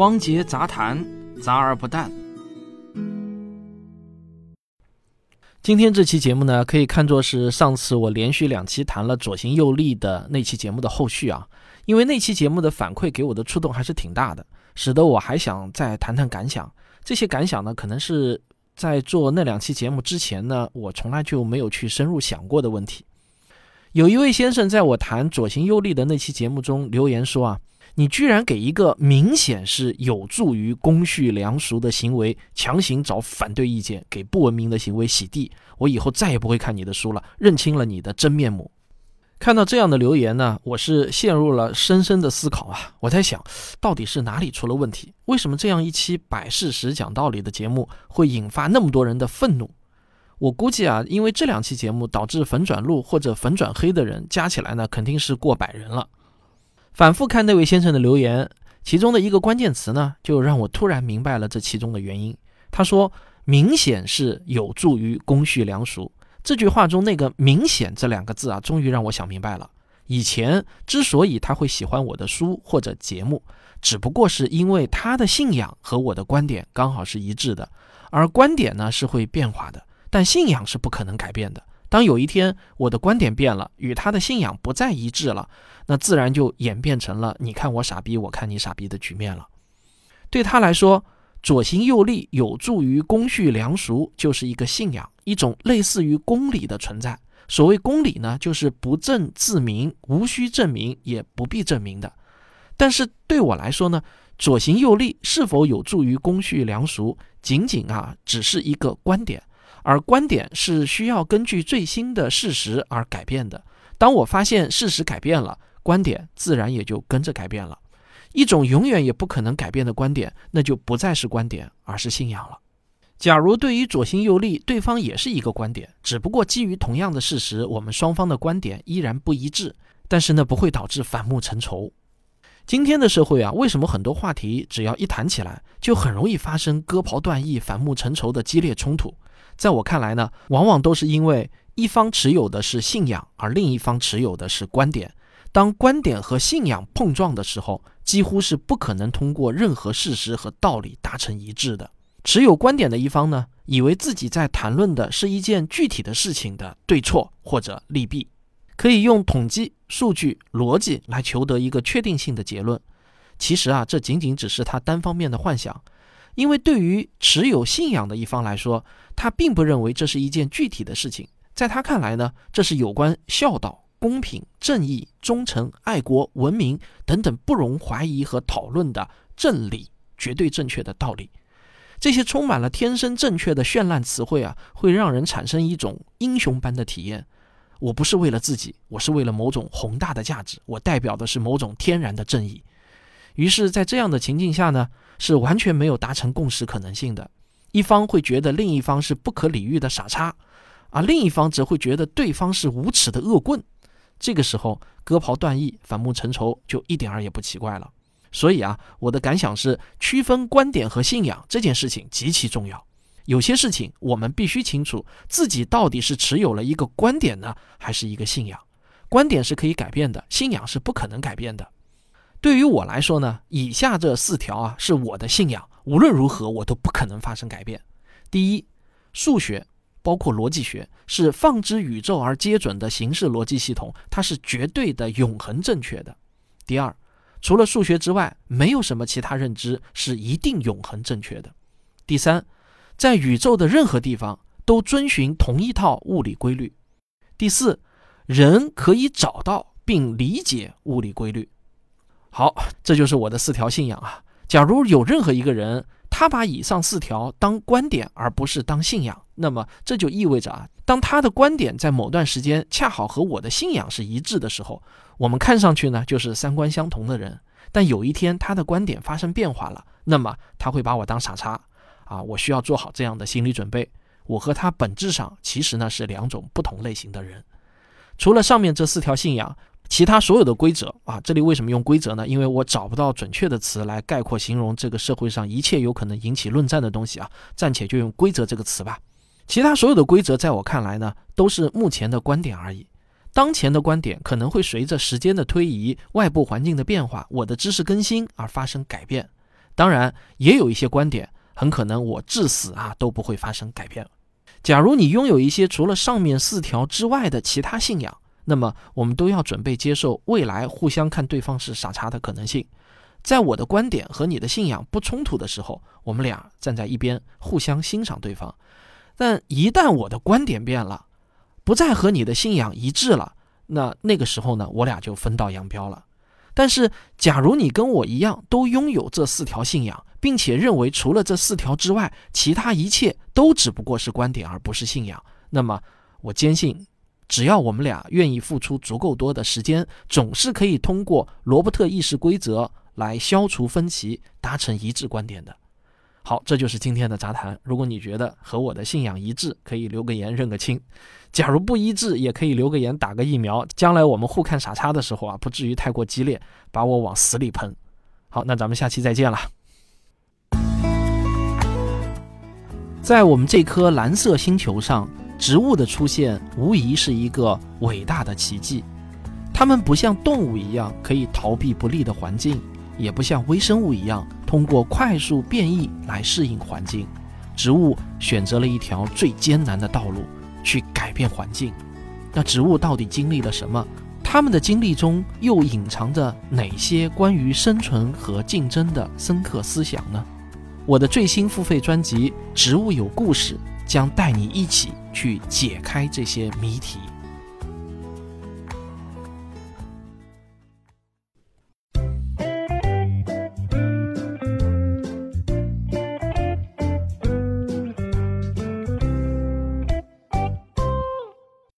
汪杰杂谈，杂而不淡。今天这期节目呢，可以看作是上次我连续两期谈了左行右立的那期节目的后续啊。因为那期节目的反馈给我的触动还是挺大的，使得我还想再谈谈感想。这些感想呢，可能是在做那两期节目之前呢，我从来就没有去深入想过的问题。有一位先生在我谈左行右立的那期节目中留言说啊。你居然给一个明显是有助于公序良俗的行为强行找反对意见，给不文明的行为洗地，我以后再也不会看你的书了，认清了你的真面目。看到这样的留言呢，我是陷入了深深的思考啊！我在想，到底是哪里出了问题？为什么这样一期摆事实、讲道理的节目会引发那么多人的愤怒？我估计啊，因为这两期节目导致粉转路或者粉转黑的人加起来呢，肯定是过百人了。反复看那位先生的留言，其中的一个关键词呢，就让我突然明白了这其中的原因。他说：“明显是有助于公序良俗。”这句话中那个“明显”这两个字啊，终于让我想明白了。以前之所以他会喜欢我的书或者节目，只不过是因为他的信仰和我的观点刚好是一致的，而观点呢是会变化的，但信仰是不可能改变的。当有一天我的观点变了，与他的信仰不再一致了，那自然就演变成了你看我傻逼，我看你傻逼的局面了。对他来说，左行右立有助于公序良俗，就是一个信仰，一种类似于公理的存在。所谓公理呢，就是不证自明，无需证明，也不必证明的。但是对我来说呢，左行右立是否有助于公序良俗，仅仅啊，只是一个观点。而观点是需要根据最新的事实而改变的。当我发现事实改变了，观点自然也就跟着改变了。一种永远也不可能改变的观点，那就不再是观点，而是信仰了。假如对于左心右立，对方也是一个观点，只不过基于同样的事实，我们双方的观点依然不一致，但是呢，不会导致反目成仇。今天的社会啊，为什么很多话题只要一谈起来，就很容易发生割袍断义、反目成仇的激烈冲突？在我看来呢，往往都是因为一方持有的是信仰，而另一方持有的是观点。当观点和信仰碰撞的时候，几乎是不可能通过任何事实和道理达成一致的。持有观点的一方呢，以为自己在谈论的是一件具体的事情的对错或者利弊，可以用统计、数据、逻辑来求得一个确定性的结论。其实啊，这仅仅只是他单方面的幻想。因为对于持有信仰的一方来说，他并不认为这是一件具体的事情。在他看来呢，这是有关孝道、公平、正义、忠诚、爱国、文明等等不容怀疑和讨论的正理，绝对正确的道理。这些充满了天生正确的绚烂词汇啊，会让人产生一种英雄般的体验。我不是为了自己，我是为了某种宏大的价值，我代表的是某种天然的正义。于是，在这样的情境下呢？是完全没有达成共识可能性的，一方会觉得另一方是不可理喻的傻叉，而另一方则会觉得对方是无耻的恶棍。这个时候割袍断义、反目成仇就一点儿也不奇怪了。所以啊，我的感想是，区分观点和信仰这件事情极其重要。有些事情我们必须清楚自己到底是持有了一个观点呢，还是一个信仰。观点是可以改变的，信仰是不可能改变的。对于我来说呢，以下这四条啊是我的信仰，无论如何我都不可能发生改变。第一，数学包括逻辑学是放之宇宙而皆准的形式逻辑系统，它是绝对的永恒正确的。第二，除了数学之外，没有什么其他认知是一定永恒正确的。第三，在宇宙的任何地方都遵循同一套物理规律。第四，人可以找到并理解物理规律。好，这就是我的四条信仰啊。假如有任何一个人，他把以上四条当观点而不是当信仰，那么这就意味着啊，当他的观点在某段时间恰好和我的信仰是一致的时候，我们看上去呢就是三观相同的人。但有一天他的观点发生变化了，那么他会把我当傻叉啊！我需要做好这样的心理准备。我和他本质上其实呢是两种不同类型的人。除了上面这四条信仰。其他所有的规则啊，这里为什么用规则呢？因为我找不到准确的词来概括形容这个社会上一切有可能引起论战的东西啊，暂且就用规则这个词吧。其他所有的规则在我看来呢，都是目前的观点而已。当前的观点可能会随着时间的推移、外部环境的变化、我的知识更新而发生改变。当然，也有一些观点很可能我至死啊都不会发生改变。假如你拥有一些除了上面四条之外的其他信仰，那么我们都要准备接受未来互相看对方是傻叉的可能性。在我的观点和你的信仰不冲突的时候，我们俩站在一边互相欣赏对方。但一旦我的观点变了，不再和你的信仰一致了，那那个时候呢，我俩就分道扬镳了。但是，假如你跟我一样都拥有这四条信仰，并且认为除了这四条之外，其他一切都只不过是观点而不是信仰，那么我坚信，只要我们俩愿意付出足够多的时间，总是可以通过罗伯特意识规则来消除分歧，达成一致观点的。好，这就是今天的杂谈。如果你觉得和我的信仰一致，可以留个言认个亲；假如不一致，也可以留个言打个疫苗。将来我们互看傻叉的时候啊，不至于太过激烈，把我往死里喷。好，那咱们下期再见了。在我们这颗蓝色星球上，植物的出现无疑是一个伟大的奇迹。它们不像动物一样可以逃避不利的环境。也不像微生物一样通过快速变异来适应环境，植物选择了一条最艰难的道路去改变环境。那植物到底经历了什么？它们的经历中又隐藏着哪些关于生存和竞争的深刻思想呢？我的最新付费专辑《植物有故事》将带你一起去解开这些谜题。